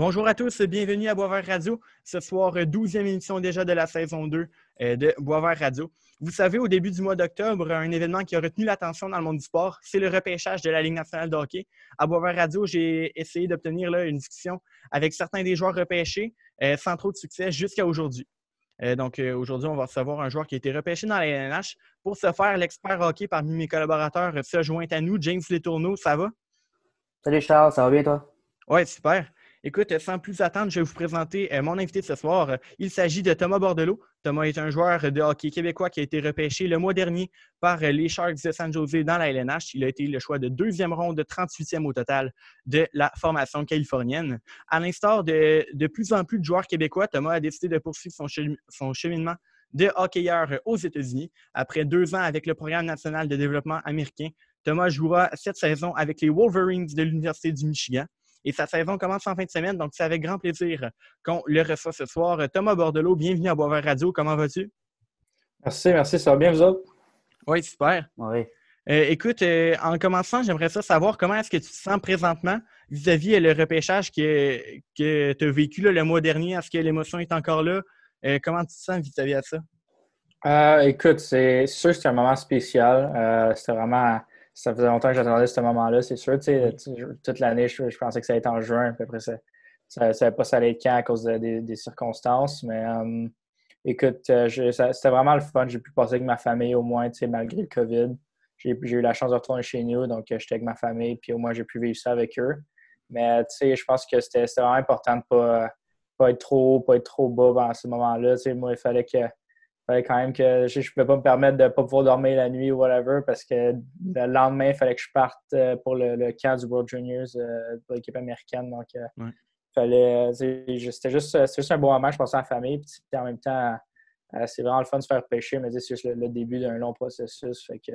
Bonjour à tous, bienvenue à Boisvert Radio. Ce soir, 12e émission déjà de la saison 2 euh, de Boisvert Radio. Vous savez, au début du mois d'octobre, un événement qui a retenu l'attention dans le monde du sport, c'est le repêchage de la Ligue nationale de hockey. À Boisvert Radio, j'ai essayé d'obtenir une discussion avec certains des joueurs repêchés euh, sans trop de succès jusqu'à aujourd'hui. Euh, donc, aujourd'hui, on va recevoir un joueur qui a été repêché dans la LNH. Pour ce faire, l'expert hockey parmi mes collaborateurs se joint à nous, James Letourneau. Ça va? Salut Charles, ça va bien toi? Oui, super. Écoute, sans plus attendre, je vais vous présenter euh, mon invité de ce soir. Il s'agit de Thomas Bordelot. Thomas est un joueur de hockey québécois qui a été repêché le mois dernier par euh, les Sharks de San Jose dans la LNH. Il a été le choix de deuxième ronde, de 38e au total de la formation californienne. À l'instar de, de plus en plus de joueurs québécois, Thomas a décidé de poursuivre son, cheminement de hockeyeur aux États-Unis. Après deux ans avec le Programme national de développement américain, Thomas jouera cette saison avec les Wolverines de l'Université du Michigan. Et sa saison commence en fin de semaine, donc c'est avec grand plaisir qu'on le reçoit ce soir. Thomas Bordelot, bienvenue à Boisvert Radio. Comment vas-tu? Merci, merci. Ça va bien, vous autres? Oui, super. Oui. Euh, écoute, euh, en commençant, j'aimerais ça savoir comment est-ce que tu te sens présentement vis-à-vis euh, le repêchage que, que tu as vécu le mois dernier? Est-ce que l'émotion est encore là? comment tu te sens vis-à-vis de ça? écoute, c'est sûr que c'est un moment spécial. c'était vraiment ça faisait longtemps que j'attendais ce moment-là, c'est sûr. toute l'année, je, pensais que ça allait être en juin, puis après, ça ne savait pas ça allait être quand à cause des, circonstances. Mais euh, écoute, euh, c'était vraiment le fun. J'ai pu passer avec ma famille au moins, malgré le COVID. J'ai eu la chance de retourner chez nous, donc euh, j'étais avec ma famille, puis au moins j'ai pu vivre ça avec eux. Mais je pense que c'était vraiment important de ne pas, pas être trop haut, pas être trop bas à ce moment-là. Moi, il fallait que fallait quand même que je ne pouvais pas me permettre de ne pas pouvoir dormir la nuit ou whatever parce que le lendemain, il fallait que je parte euh, pour le, camp du World Juniors euh, pour l'équipe américaine. Donc, euh, fallait, c'était juste, juste, un bon moment. Je pensais la famille. Puis, en même temps, c'est vraiment le fun de se faire pêcher, mais c'est juste le, début d'un long processus. Fait que,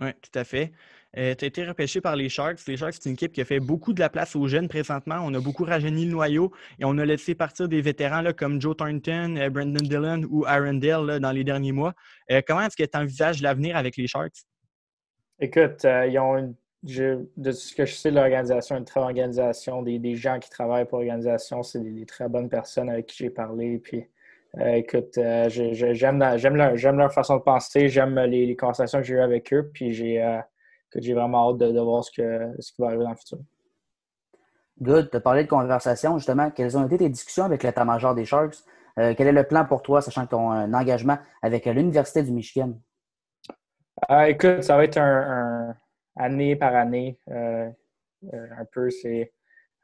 oui, tout à fait. Euh, tu as été repêché par les Sharks. Les Sharks, c'est une équipe qui a fait beaucoup de la place aux jeunes présentement. On a beaucoup rajeuni le noyau et on a laissé partir des vétérans là, comme Joe Thornton, euh, Brandon Dillon ou Aaron Dale dans les derniers mois. Euh, comment est-ce que tu envisages l'avenir avec les Sharks? Écoute, ils ont de ce que je sais l'organisation, une très bonne organisation, des, gens qui travaillent pour l'organisation, c'est des, très bonnes personnes avec qui j'ai parlé. Puis euh, écoute, euh, j'aime leur, façon de penser, j'aime les, conversations que j'ai eues avec eux, puis j'ai euh, vraiment hâte de, voir ce, que, ce qui va arriver dans le futur. Good. Tu as parlé de conversation, justement. Quelles ont été tes discussions avec l'état-major des Sharks? quel est le plan pour toi, sachant que tu as un engagement avec l'Université du Michigan? écoute, ça va être un, année par année. un peu, c'est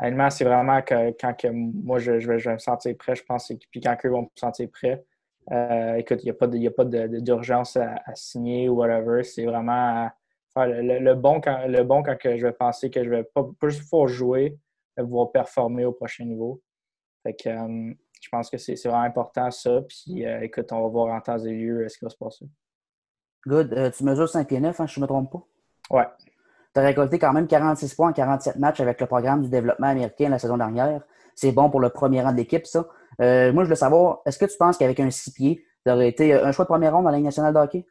honnêtement, c'est vraiment que quand que moi, je, vais, me sentir prêt, je pense, puis quand eux vont me sentir prêt. Euh, écoute, il n'y a pas d'urgence à, signer ou whatever. C'est vraiment faire le, bon quand, le bon quand que je vais penser que je vais pas, juste pouvoir jouer, pouvoir performer au prochain niveau. Fait que, euh, je pense que c'est vraiment important ça. Puis euh, écoute, on va voir en temps et lieu ce qui va se passer. Good. tu mesures 5 pieds 9, hein, je ne me trompe pas? Ouais. Tu as récolté quand même 46 points en 47 matchs avec le programme du développement américain la saison dernière. C'est bon pour le premier rang de l'équipe, ça. Euh, moi, je veux savoir, est-ce que tu penses qu'avec un six pieds, tu aurais été un choix de premier rang dans la Ligue nationale de hockey?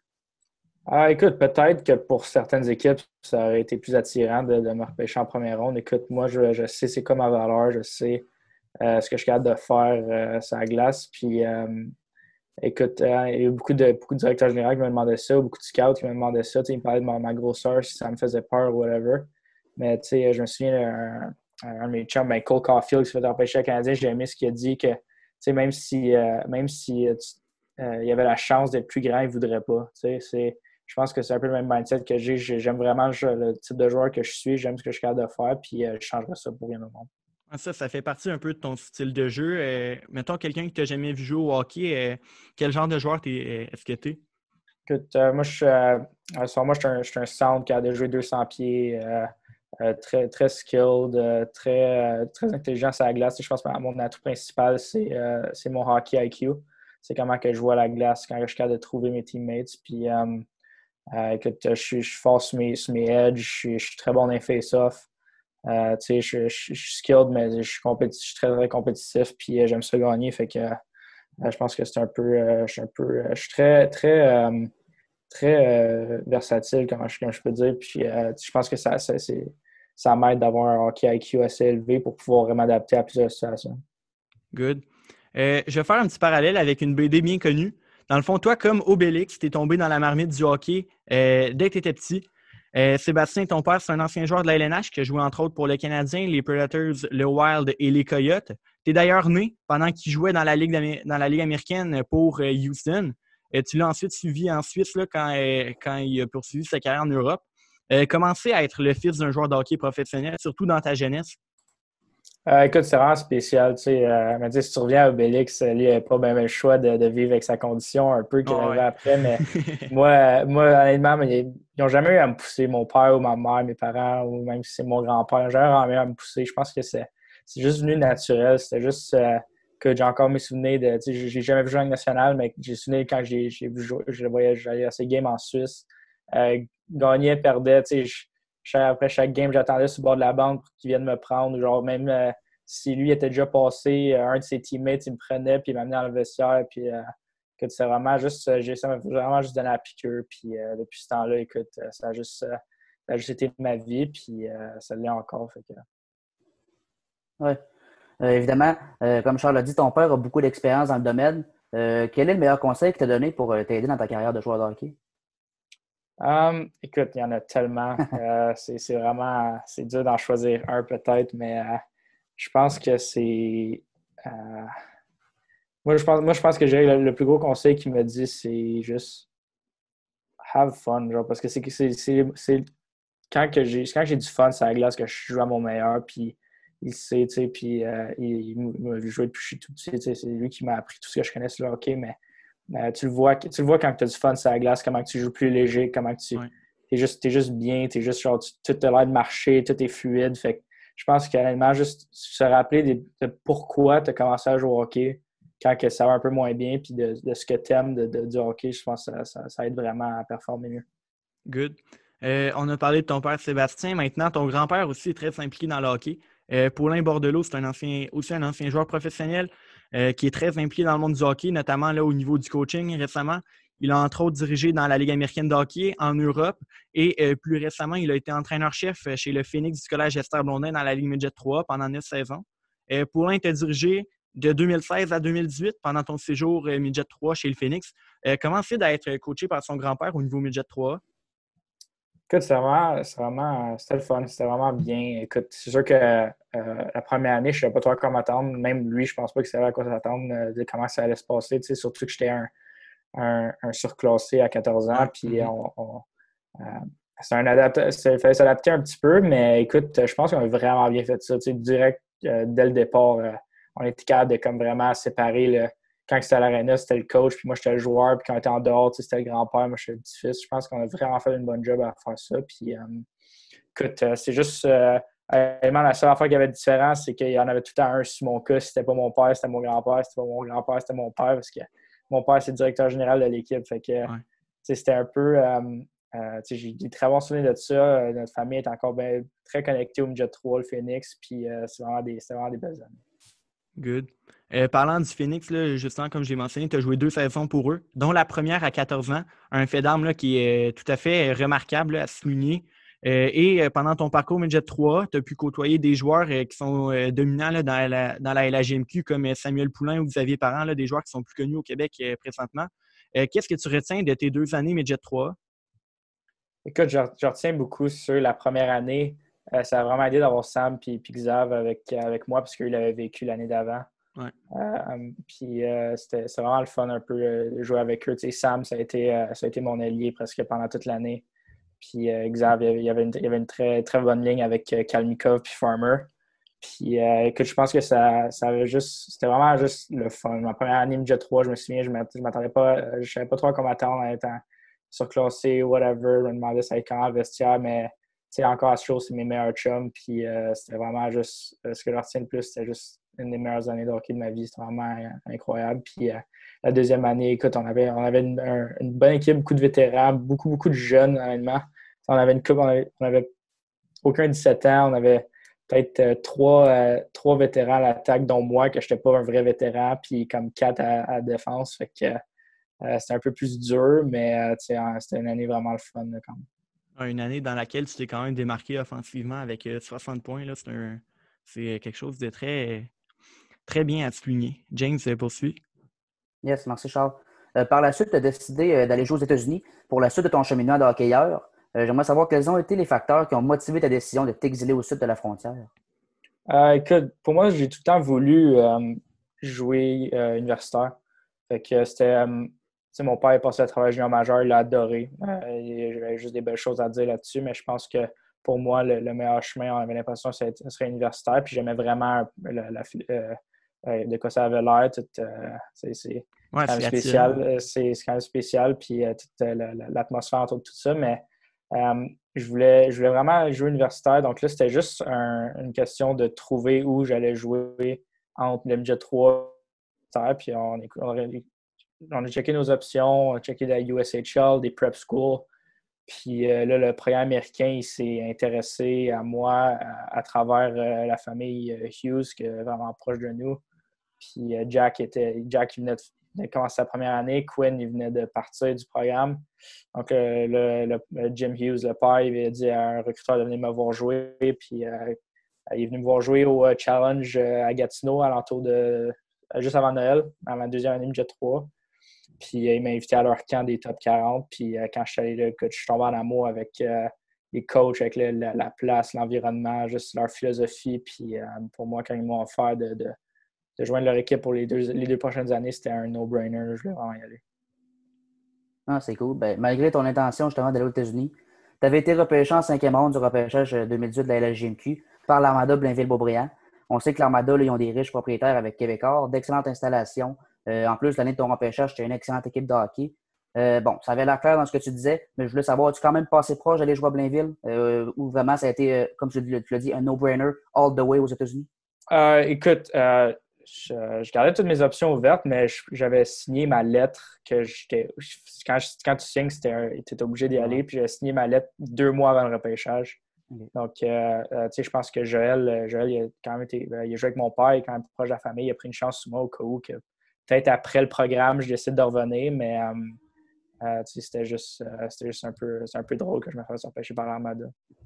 Ah, écoute, peut-être que pour certaines équipes, ça aurait été plus attirant de, me repêcher en première ronde. Écoute, moi, je, sais c'est quoi ma valeur, je sais euh, ce que je suis capable de faire euh, sur la glace. Puis, Écoute, euh, il y a beaucoup de, beaucoup de directeurs généraux qui me demandaient ça, beaucoup de scouts qui me demandaient ça. Ils me parlaient de ma, grosseur, si ça me faisait peur ou whatever. Mais je me souviens, un, de mes chums, ben, Cole Caulfield, qui se fait empêcher à Canadien, j'ai aimé ce qu'il a dit que même si, euh, même si euh, il y avait la chance d'être plus grand, il ne voudrait pas. Je pense que c'est un peu le même mindset que j'ai. J'aime vraiment le, type de joueur que je suis, j'aime ce que je suis capable de faire, puis je changerai ça pour rien au monde. Ça, ça fait partie un peu de ton style de jeu. Euh, mettons quelqu'un qui t'a jamais vu jouer au hockey, euh, quel genre de joueur euh, est-ce que? Écoute, moi, je suis, moi, je suis, un, sound qui a déjà joué 200 pieds, très, très skilled, très, très intelligent sur la glace. je pense que mon atout principal, c'est mon hockey IQ. C'est comment que je vois la glace quand je suis capable de trouver mes teammates. Puis, écoute, je, suis fort sur mes, mes edges, je suis, très bon dans les face-off. Euh, je, suis skilled, mais je suis, très, très compétitif, puis euh, j'aime ça gagner. Fait que euh, je pense que c'est un peu. je suis un peu. je suis très, très, très versatile, comme je, peux dire. Puis je pense que ça, c'est ça m'aide d'avoir un hockey IQ assez élevé pour pouvoir m'adapter à plusieurs situations. Good. je vais faire un petit parallèle avec une BD bien connue. Dans le fond, toi, comme Obélix, tu es tombé dans la marmite du hockey dès que tu étais petit. Sébastien, ton père, c'est un ancien joueur de la LNH qui a joué entre autres pour les Canadiens, les Predators, le Wild et les Coyotes. Tu es d'ailleurs né pendant qu'il jouait dans la, Ligue américaine pour Houston. Et tu l'as ensuite suivi en Suisse quand, il a poursuivi sa carrière en Europe. comment c'est à être le fils d'un joueur de hockey professionnel, surtout dans ta jeunesse? Euh, écoute, c'est vraiment spécial. Tu sais, euh, si tu reviens à Obélix, lui, il n'avait pas bien le choix de, vivre avec sa condition un peu qu'il avait après. Mais moi, moi, honnêtement, ils n'ont jamais eu à me pousser, mon père ou ma mère, mes parents, ou même si c'est mon grand-père, ils n'ont jamais eu à me pousser. Je pense que c'est juste venu naturel. C'était juste euh, que j'ai encore mes souvenirs de. Tu sais, j'ai jamais vu jouer en national, mais j'ai souvenir quand j'ai vu jouer, je voyais, j'allais à ces games en Suisse. gagnait, perdait, tu sais, après chaque game, j'attendais sur le bord de la bande pour qu'il vienne me prendre. Genre, même euh, si lui était déjà passé, euh, un de ses teammates, il me prenait puis il m'amenait dans le vestiaire. Puis, euh, c'est vraiment juste, vraiment juste donné la piqûre. Puis, depuis ce temps-là, écoute, ça a juste, été ma vie. Puis, ça l'est encore. Oui. évidemment, comme Charles l'a dit, ton père a beaucoup d'expérience dans le domaine. quel est le meilleur conseil qu'il t'a donné pour t'aider dans ta carrière de joueur de hockey? Um, écoute, il y en a tellement. Euh, c'est vraiment c'est dur d'en choisir un peut-être, mais euh, je pense que c'est. Euh, moi, je pense, moi, je pense que j'ai le, plus gros conseil qu'il me dit, c'est juste have fun. Genre, parce que c'est c'est quand j'ai quand j'ai du fun sur la glace que je joue à mon meilleur, puis il sait, tu sais, puis il, m'a vu jouer depuis que je suis tout petit. C'est lui qui m'a appris tout ce que je connais sur le hockey, mais euh, tu, le vois, tu le vois quand tu as du fun sur la glace, comment tu joues plus léger, comment tu es, juste, es juste bien, es juste genre, tout a l'air de marcher, tout est fluide. Fait je pense qu'honnêtement, juste se rappeler de, pourquoi tu as commencé à jouer au hockey quand que ça va un peu moins bien, puis de, ce que tu aimes de, du hockey, je pense que ça, aide vraiment à performer mieux. Good. Euh, on a parlé de ton père Sébastien. Maintenant, ton grand-père aussi est très impliqué dans le hockey. Euh, Paulin Bordelot, c'est un ancien, aussi un ancien joueur professionnel. Euh, qui est très impliqué dans le monde du hockey, notamment là, au niveau du coaching récemment. Il a entre autres dirigé dans la Ligue américaine de hockey en Europe et euh, plus récemment, il a été entraîneur-chef chez le Phoenix du Collège Esther Blondin dans la Ligue Midget 3 pendant neuf saisons. Euh, Paulin était dirigé de 2016 à 2018 pendant ton séjour Midget 3 chez le Phoenix. comment c'est d'être coaché par son grand-père au niveau Midget 3? Écoute, c'est vraiment, vraiment, c'était le fun, c'était vraiment bien. Écoute, c'est sûr que euh, la première année, je ne savais pas trop à quoi m'attendre. Même lui, je pense pas qu'il savait à quoi s'attendre, euh, de comment ça allait se passer. surtout que j'étais un, un, surclassé à 14 ans. Puis mm-hmm. on, euh, c'est un il fallait s'adapter un petit peu, mais écoute, je pense qu'on a vraiment bien fait ça. direct, dès le départ, on était capable de comme vraiment séparer le, quand c'était à l'aréna, c'était le coach, puis moi, j'étais le joueur, puis quand on était en dehors, c'était le grand-père, moi, j'étais le petit-fils. Je pense qu'on a vraiment fait une bonne job à faire ça. Puis, euh, écoute, euh, c'est juste, euh, la seule affaire qui avait de différent, c'est qu'il y en avait tout à un sur mon cas. C'était pas mon père, c'était mon grand-père. C'était pas mon grand-père, c'était mon père, parce que mon père, c'est le directeur général de l'équipe. Fait que, c'était un peu. j'ai des très bons souvenirs de ça. notre famille est encore très connectée au Midget 3, le Phoenix, puis c'est vraiment, vraiment, des belles années. Good. Euh, parlant du Phoenix, justement, comme j'ai mentionné, tu as joué deux saisons pour eux, dont la première à 14 ans, un fait d'armes qui est tout à fait remarquable à souligner. Euh, et euh, pendant ton parcours Midget 3, tu as pu côtoyer des joueurs qui sont dominants dans, la, dans la LHGMQ comme Samuel Poulain ou Xavier Parent, des joueurs qui sont plus connus au Québec présentement. Qu'est-ce que tu retiens de tes deux années Midget 3? Écoute, je, retiens beaucoup sur la première année. Ça a vraiment aidé d'avoir Sam et Xav avec, avec moi parce qu'il avait vécu l'année d'avant. Euh, puis euh, c'était vraiment le fun un peu euh, de jouer avec eux. Sam, ça a, été, ça a été mon allié presque pendant toute l'année. Puis Xavier, il y avait une, il y avait une très, très bonne ligne avec Kalmikov puis Farmer. Puis écoute, je pense que ça, ça avait juste. C'était vraiment juste le fun. Ma première année Jet 3, je me souviens, je ne m'attendais pas. Je savais pas trop à quoi m'attendre en étant surclassé, whatever. Je me demandais ça allait quand vestiaire, mais encore à ce c'est mes meilleurs chums. Puis c'était vraiment juste. ce que je retiens le plus, c'était juste une des meilleures années de hockey de ma vie. C'était vraiment incroyable. Puis euh, la deuxième année, écoute, on avait, on avait une, bonne équipe, beaucoup de vétérans, beaucoup, beaucoup de jeunes, honnêtement. On avait une coupe, on avait, aucun 17 ans, on avait peut-être euh, trois, euh, trois vétérans à l'attaque, dont moi, que je n'étais pas un vrai vétéran, puis comme quatre à, la défense. Fait que c'était un peu plus dur, mais c'était une année vraiment le fun quand même. Une année dans laquelle tu t'es quand même démarqué offensivement avec 60 points, c'est quelque chose de très, très bien à souligner. James, poursuit. Yes, merci Charles. par la suite, tu as décidé d'aller jouer aux États-Unis pour la suite de ton cheminement de hockeyeur. J'aimerais savoir quels ont été les facteurs qui ont motivé ta décision de t'exiler au sud de la frontière? écoute, pour moi, j'ai tout le temps voulu jouer universitaire. Fait que c'était mon père est passé à travers junior majeur, il l'a adoré. Euh, J'avais juste des belles choses à dire là-dessus, mais je pense que pour moi, le, meilleur chemin, on avait l'impression que ce serait universitaire. Puis j'aimais vraiment la, euh, euh, de quoi ça avait l'air. Euh, c'est quand, même spécial. C'est quand même spécial. Puis toute l'atmosphère autour de tout ça. Mais je, voulais, je voulais vraiment jouer universitaire. Donc là, c'était juste une question de trouver où j'allais jouer entre le midget 3 puis on, on, on a checké nos options, on a checké la USHL, des prep schools. Puis euh, là, le programme américain, il s'est intéressé à moi à, travers euh, la famille euh, Hughes, qui est vraiment proche de nous. Puis Jack était Jack venait de, commencer sa première année, Quinn il venait de partir du programme. Donc le, Jim Hughes, le père, il avait dit à un recruteur de venir me voir jouer. Puis il est venu me voir jouer au challenge à Gatineau, à l'entour de juste avant Noël, à ma deuxième année, jet 3. Puis euh, il m'a invité à leur camp des top 40. Puis euh, quand je suis allé là, je suis tombé en amour avec euh, les coachs, avec la, place, l'environnement, juste leur philosophie. Puis pour moi, quand ils m'ont offert de, joindre leur équipe pour les deux, prochaines années, c'était un no-brainer. Je voulais vraiment y aller. Ah, c'est cool. Ben, malgré ton intention justement d'aller aux États-Unis, tu avais été repêché en cinquième ronde du repêchage 2018 de la LGMQ par l'Armada Blainville-Beaubriand. On sait que l'Armada, ils ont des riches propriétaires avec Québécois, d'excellentes installations, euh, en plus, l'année de ton repêchage, tu as une excellente équipe de hockey. Euh, bon, ça avait l'air clair dans ce que tu disais, mais je voulais savoir, as-tu quand même passé proche d'aller jouer à Blainville? Euh, ou vraiment ça a été, comme tu l'as dit, un no-brainer all the way aux États-Unis? écoute, je, gardais toutes mes options ouvertes, mais j'avais signé ma lettre que j'étais. Quand, quand, tu signes, tu étais obligé d'y aller, puis j'avais signé ma lettre deux mois avant le repêchage. Donc, tu sais, je pense que Joël, Joël il a quand même été. Il a joué avec mon père, il est quand même proche de la famille, il a pris une chance sur moi au cas où que peut-être après le programme, je décide de revenir, mais euh, euh, c'était juste, euh, un, peu, un peu drôle que je me fasse empêcher par l'Armada.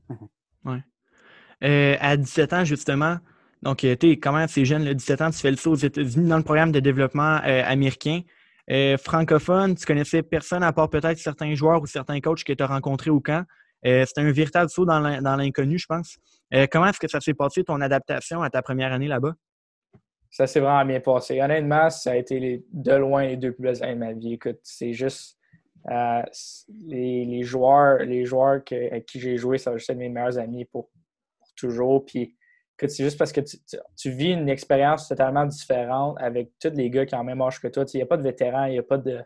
Ouais. à 17 ans, justement, donc tu es quand même assez jeune, le 17 ans, tu fais le saut aux États-Unis dans le programme de développement américain. francophone, tu connaissais personne à part peut-être certains joueurs ou certains coachs que tu as rencontrés au camp. C'était un véritable saut dans l'inconnu, je pense. comment est-ce que ça s'est passé, ton adaptation à ta première année là-bas? Ça s'est vraiment bien passé. Honnêtement, ça a été de loin les deux plus belles années de ma vie. Écoute, c'est juste euh, les, joueurs, les joueurs avec qui j'ai joué, ça va juste être mes meilleurs amis pour, toujours. Puis, c'est juste parce que tu, vis une expérience totalement différente avec tous les gars qui ont le même âge que toi. Il n'y a pas de vétérans, il n'y a pas de.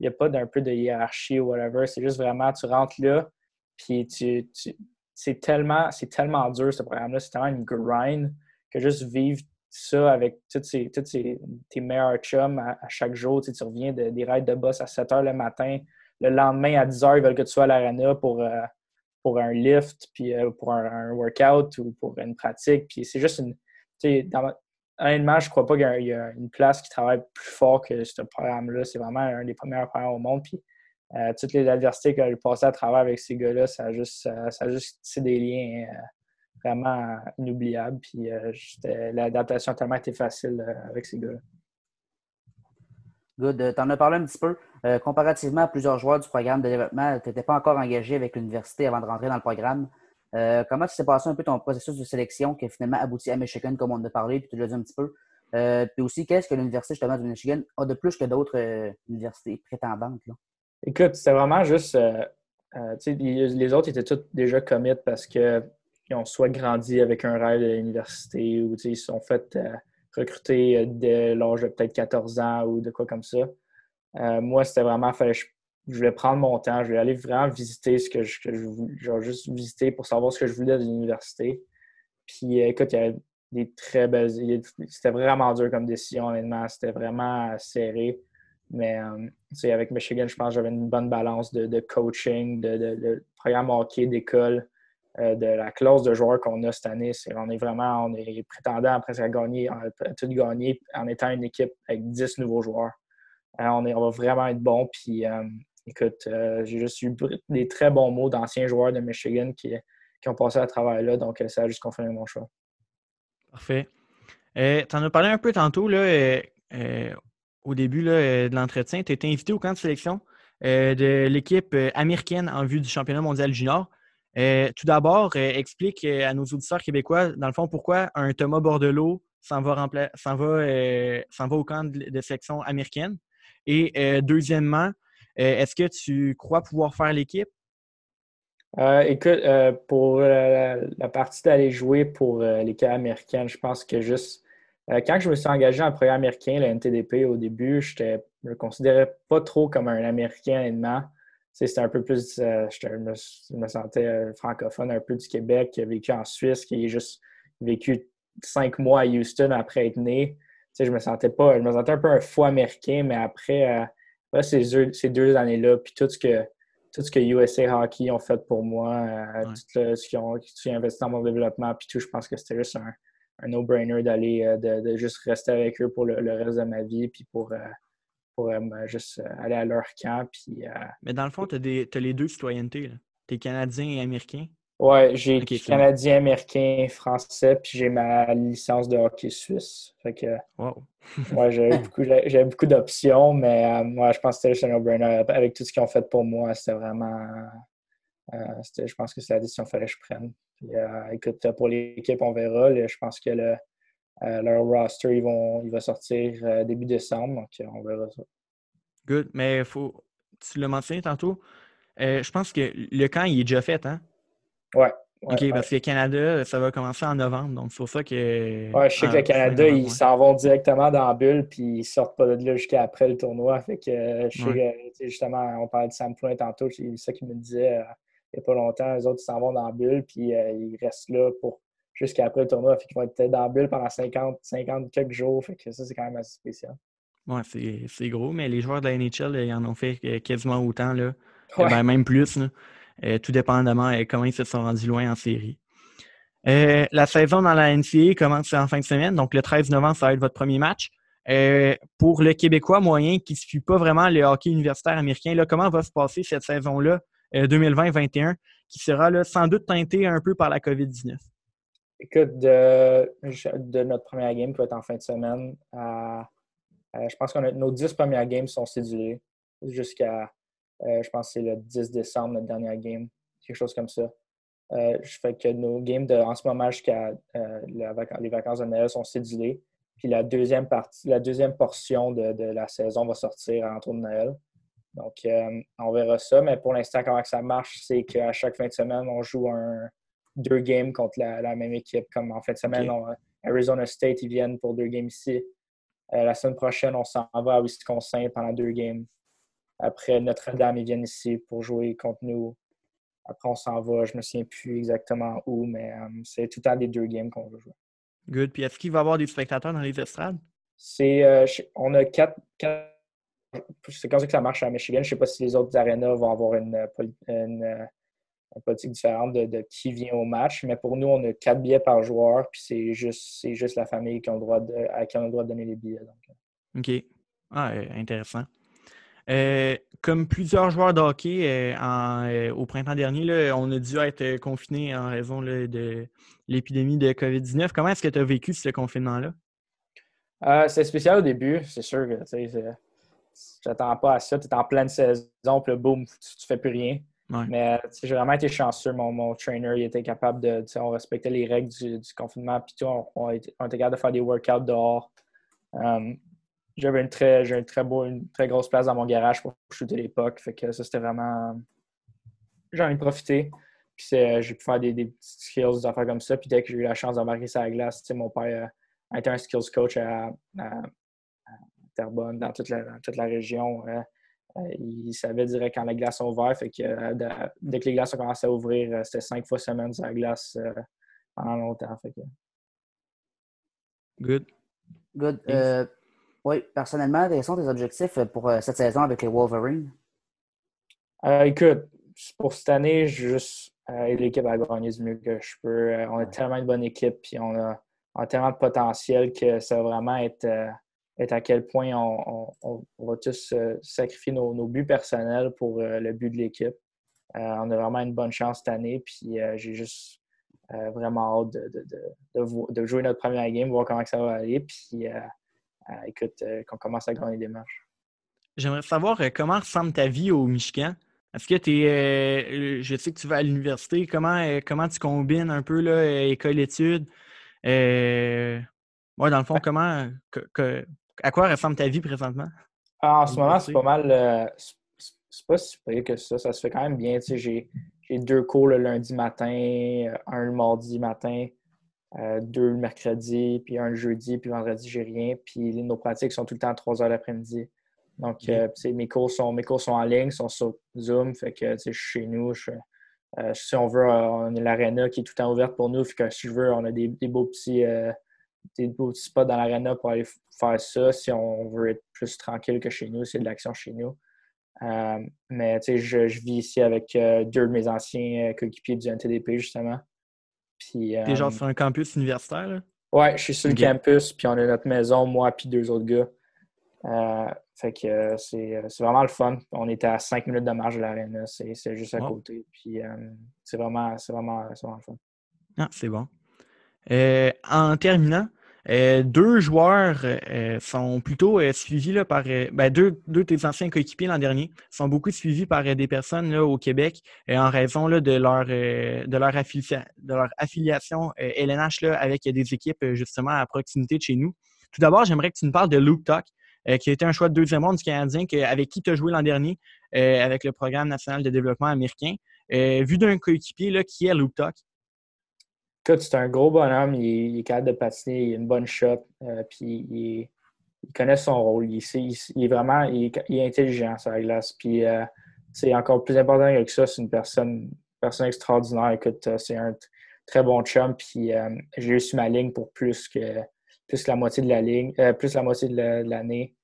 Il a pas d'un peu de hiérarchie ou whatever. C'est juste vraiment, tu rentres là, puis tu, c'est tellement, tellement dur ce programme-là. C'est tellement une grind que juste vivre ça avec tous tes meilleurs chums à, chaque jour. Tu, reviens des raids de boss à 7 h le matin. Le lendemain, à 10 h, ils veulent que tu sois à l'arena pour, euh, pour un lift, puis euh, pour un, workout ou pour une pratique. Puis c'est juste une. Honnêtement, je crois pas qu'il y, a une place qui travaille plus fort que ce programme-là. C'est vraiment un des premiers programmes au monde. Puis euh, toutes les adversités que j'ai passées à travers avec ces gars-là, ça a juste, ça a juste des liens vraiment inoubliable. Puis euh, l'adaptation a tellement été facile euh, avec ces gars-là. Good. Euh, tu en as parlé un petit peu. comparativement à plusieurs joueurs du programme de développement, tu n'étais pas encore engagé avec l'université avant de rentrer dans le programme. comment s'est passé un peu ton processus de sélection qui a finalement abouti à Michigan, comme on en a parlé, puis tu l'as dit un petit peu? puis aussi, qu'est-ce que l'université justement de Michigan a de plus que d'autres universités prétendantes? Écoute, c'était vraiment juste. les autres étaient tous déjà commit parce que ils ont soit grandi avec un rêve de l'université ou ils sont fait euh, recruter euh, dès l'âge de peut-être 14 ans ou de quoi comme ça. Euh, moi, c'était vraiment, je, voulais prendre mon temps, je voulais aller vraiment visiter ce que je, voulais, genre juste visiter pour savoir ce que je voulais de l'université. Puis écoute, il y avait des très belles. C'était vraiment dur comme décision, honnêtement. C'était vraiment serré. Mais avec Michigan, je pense que j'avais une bonne balance de, coaching, de, de programme hockey, d'école. Euh, de la classe de joueurs qu'on a cette année. on est vraiment on est prétendant presque à gagner, à tout gagner en étant une équipe avec 10 nouveaux joueurs. Euh, on, est, on va vraiment être bon. Puis, euh, écoute, j'ai juste eu des très bons mots d'anciens joueurs de Michigan qui, ont passé à travers là, donc ça a juste confirmé mon choix. Parfait. tu en as parlé un peu tantôt là, au début de l'entretien. Tu étais invité au camp de sélection de l'équipe américaine en vue du championnat mondial junior. Tout d'abord, explique à nos auditeurs québécois, dans le fond, pourquoi un Thomas Bordelot s'en va, au camp de, sélection américaine? Et deuxièmement, est-ce que tu crois pouvoir faire l'équipe? Euh, écoute, euh, pour la, partie d'aller jouer pour euh, l'équipe américaine, je pense que juste quand je me suis engagé en programme américain, le NTDP, au début, je ne me considérais pas trop comme un Américain, honnêtement. C'était un peu plus, je me, sentais francophone, un peu du Québec, qui a vécu en Suisse, qui a juste vécu cinq mois à Houston après être né. je me sentais pas, je me sentais un peu un fou américain, mais après, ces deux, ces deux années-là, puis tout ce que tout ce que USA Hockey ont fait pour moi, euh, tout ce qu'ils ont, investi dans mon développement, puis tout, je pense que c'était juste un, no-brainer d'aller, euh, de, juste rester avec eux pour le, reste de ma vie, puis pour, euh, pour juste aller à leur camp. Puis, Mais dans le fond, tu as, les deux citoyennetés. Tu es canadien et américain? Ouais, j'ai canadien, américain, français, puis j'ai ma licence de hockey suisse. Fait que, wow. ouais, j'avais beaucoup, beaucoup d'options, mais euh, moi, je pense que c'était un no-brainer. Avec tout ce qu'ils ont fait pour moi, c'était vraiment. Euh, je pense que c'est la décision qu'il fallait que je prenne. Puis, euh, écoute, pour l'équipe, on verra. je pense que le, leur roster, ils vont, il va sortir début décembre, donc on verra ça. Good, mais faut, tu l'as mentionné tantôt. je pense que le camp, il est déjà fait, hein? Ouais. OK, parce que le Canada, ça va commencer en novembre, donc c'est pour ça que. Ouais, je sais que le Canada, ils s'en vont directement dans la bulle, puis ils sortent pas de là jusqu'à après le tournoi. Fait que je sais que, justement, on parlait de Sam tantôt, c'est ça qu'il me disait euh, il n'y a pas longtemps. Les autres, ils s'en vont dans la bulle, puis euh, ils restent là pour jusqu'à après le tournoi. Fait qu'ils vont être dans la bulle pendant 50, 50 quelques jours. Fait que ça, c'est quand même assez spécial. Ouais, c'est gros, mais les joueurs de la NHL, ils en ont fait quasiment autant, là. Ben, même plus, là. Euh, tout dépendamment de comment ils se sont rendus loin en série. Euh, la saison dans la NCA commence en fin de semaine, donc le 13 novembre, ça va être votre premier match. Euh, pour le Québécois moyen qui ne suit pas vraiment le hockey universitaire américain, là, comment va se passer cette saison-là, 2020-21, qui sera là, sans doute teintée un peu par la COVID-19? Écoute, de, notre première game qui va être en fin de semaine, je pense que nos dix premières games sont cédulées jusqu'à euh, je pense que c'est le 10 décembre, notre dernière game, quelque chose comme ça. Euh, je fais que nos games en ce moment jusqu'à euh, les vacances de Noël sont cédulées. Puis la deuxième partie, la deuxième portion de, la saison va sortir en tour de Noël. Donc, on verra ça. Mais pour l'instant, comment ça marche, c'est qu'à chaque fin de semaine, on joue un, deux games contre la, même équipe. Comme en fin de semaine, Arizona State, ils viennent pour deux games ici. la semaine prochaine, on s'en va à Wisconsin pendant deux games. Après, Notre-Dame, ils viennent ici pour jouer contre nous. Après, on s'en va. Je ne me souviens plus exactement où, mais euh, c'est tout le temps des deux games qu'on va jouer. Good. Puis est-ce qu'il va y avoir des spectateurs dans les estrades? C'est, euh, on a quatre, C'est comme ça que ça marche à Michigan. Je ne sais pas si les autres arénas vont avoir une, euh, politique différente de, qui vient au match, mais pour nous, on a quatre billets par joueur, puis c'est juste, juste la famille qui a le droit de, à qui on a le droit de donner les billets. OK. Ah, intéressant. Euh, comme plusieurs joueurs de hockey euh, euh, au printemps dernier, on a dû être confinés en raison de l'épidémie de COVID-19. Comment est-ce que tu as vécu ce confinement-là? c'est spécial au début, c'est sûr que tu n'attends pas à ça. Tu es en pleine saison, puis boum, tu, ne fais plus rien. Mais j'ai vraiment été chanceux. Mon, mon trainer il était capable de. On respectait les règles du, confinement, puis on, on, était capable de faire des workouts dehors j'avais une très, j'ai une très beau, une très grosse place dans mon garage pour shooter l'époque. Fait que ça, c'était vraiment. J'en ai profité. Puis j'ai pu faire des, des petits skills, des affaires comme ça. Puis dès que j'ai eu la chance d'embarquer sur la glace, mon père euh, a été un skills coach à, Terrebonne, dans toute la, toute la région. Euh, euh, il savait direct quand les glaces sont ouvertes. Fait que dès que les glaces ont commencé à ouvrir, c'était cinq fois semaine sur la glace pendant longtemps. Fait que... Good. Good. Oui, personnellement, quels sont tes objectifs pour euh, cette saison avec les Wolverines? Euh, écoute, pour cette année, juste euh, l'équipe à gagner du mieux que je peux. on a tellement une bonne équipe, puis on a, tellement de potentiel que ça va vraiment être est à quel point on, va tous sacrifier nos, buts personnels pour le but de l'équipe. on a vraiment une bonne chance cette année, puis j'ai juste vraiment hâte de, jouer notre première game, voir comment ça va aller, puis écoute, qu'on commence à gagner des matchs. J'aimerais savoir comment ressemble ta vie au Michigan? Est-ce que tu es. je sais que tu vas à l'université. Comment, comment tu combines un peu là, école-études? Euh, dans le fond, comment. À quoi ressemble ta vie présentement? Ah, en ce moment, c'est pas mal. Euh, c'est pas si pire que ça. Ça se fait quand même bien. J'ai deux cours le lundi matin, euh, un le mardi matin, deux le mercredi, puis un le jeudi, puis vendredi, j'ai rien. Puis nos pratiques sont tout le temps à 3 heures l'après-midi. Donc, mes, cours sont, mes cours sont en ligne, sont sur Zoom. Fait que chez nous, si on veut, on a l'aréna qui est tout le temps ouverte pour nous. Fait que si je veux, on a des, beaux petits des beaux spots dans l'aréna pour aller faire ça. Si on veut être plus tranquille que chez nous, c'est de l'action chez nous. Euh, mais tu sais, je, vis ici avec euh, deux de mes anciens euh, coéquipiers du NTDP, justement. Puis, T'es genre sur un campus universitaire, là? Ouais, je suis sur le campus, puis on a notre maison, moi puis deux autres gars. fait que c'est vraiment le fun. On était à cinq minutes de marge de l'aréna, c'est juste à côté. Puis c'est vraiment, vraiment, vraiment le fun. Ah, c'est bon. en terminant, euh, deux joueurs euh, sont plutôt euh, suivis par ben, deux, deux, de tes anciens coéquipiers l'an dernier sont beaucoup suivis par des personnes là, au Québec en raison là, de, leur, de, leur de leur affiliation LNH là, avec des équipes justement à proximité de chez nous. Tout d'abord, j'aimerais que tu nous parles de Luke Tuck, qui a été un choix de deuxième monde du Canadien, avec qui tu as joué l'an dernier avec le Programme national de développement américain. vu d'un coéquipier qui est Luke Tuck, Écoute, c'est un gros bonhomme, il, est capable de patiner, il a une bonne shot, euh, puis il, connaît son rôle. Il, est vraiment il est, intelligent sur la glace. Puis c'est euh, encore plus important que ça, c'est une personne, personne extraordinaire. Écoute, euh, c'est un très bon chum, puis j'ai réussi ma ligne pour plus que plus la moitié de la ligne, plus la moitié de l'année.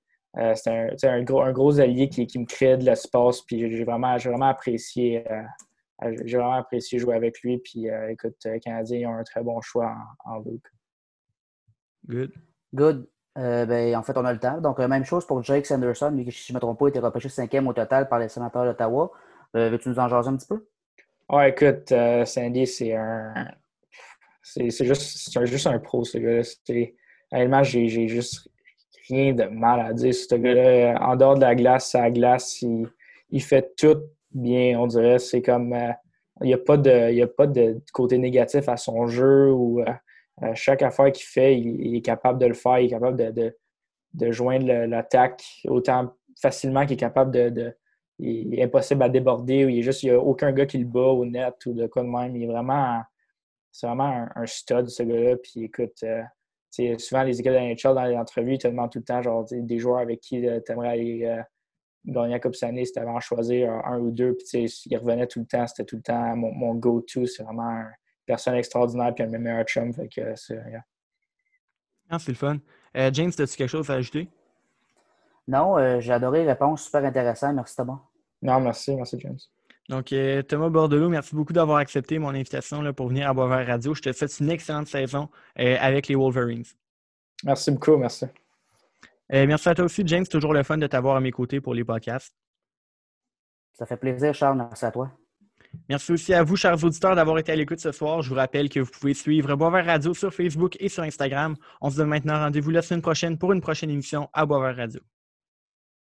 c'est un, gros, un gros allié qui, me crée de l'espace, puis j'ai vraiment, vraiment apprécié j'ai vraiment apprécié jouer avec lui. Puis euh, écoute, les Canadiens ont un très bon choix en, Luke. Good. Good. Euh, ben, en fait, on a le temps. Donc, même chose pour Jake Sanderson, lui qui, si je ne me trompe pas, a été repêché cinquième au total par les sénateurs d'Ottawa. Veux-tu nous en jaser un petit peu? Ouais, écoute, Sandy, c'est un. C'est juste, juste un pro, ce gars-là. Réellement, j'ai juste rien de mal à dire. Ce gars-là, en dehors de la glace, sa glace, il, il fait tout bien, on dirait. C'est comme. Euh, il n'y a, pas de, a pas de côté négatif à son jeu ou euh, euh, chaque affaire qu'il fait, il, est capable de le faire, il est capable de, de, joindre l'attaque autant facilement qu'il est capable de, Il est impossible à déborder ou il il n'y a aucun gars qui le bat au net ou de quoi de même. Il est vraiment. C'est vraiment un, stud, ce gars-là. Puis écoute, souvent les équipes de NHL dans les entrevues, ils te demandent tout le temps genre, des joueurs avec qui tu aimerais aller la Coupe Stanley, c'était avant de choisir un, ou deux. Puis, il revenait tout le temps. C'était tout le temps mon, go-to. C'est vraiment une personne extraordinaire puis un de mes meilleurs chums. Fait que c'est ah, c'est le fun. Euh, James, as-tu quelque chose à ajouter? Non, euh, j'ai adoré la réponse. Super intéressant. Merci, Thomas. Non, merci. Merci, James. Donc, euh, Thomas Bordelot, merci beaucoup d'avoir accepté mon invitation là, pour venir à Boisvert Radio. Je te souhaite une excellente saison avec les Wolverines. Merci beaucoup. Merci. Euh, merci à toi aussi, James. Toujours le fun de t'avoir à mes côtés pour les podcasts. Ça fait plaisir, Charles. Merci à toi. Merci aussi à vous, chers auditeurs, d'avoir été à l'écoute ce soir. Je vous rappelle que vous pouvez suivre Boisvert Radio sur Facebook et sur Instagram. On se donne maintenant rendez-vous la semaine prochaine pour une prochaine émission à Boisvert Radio.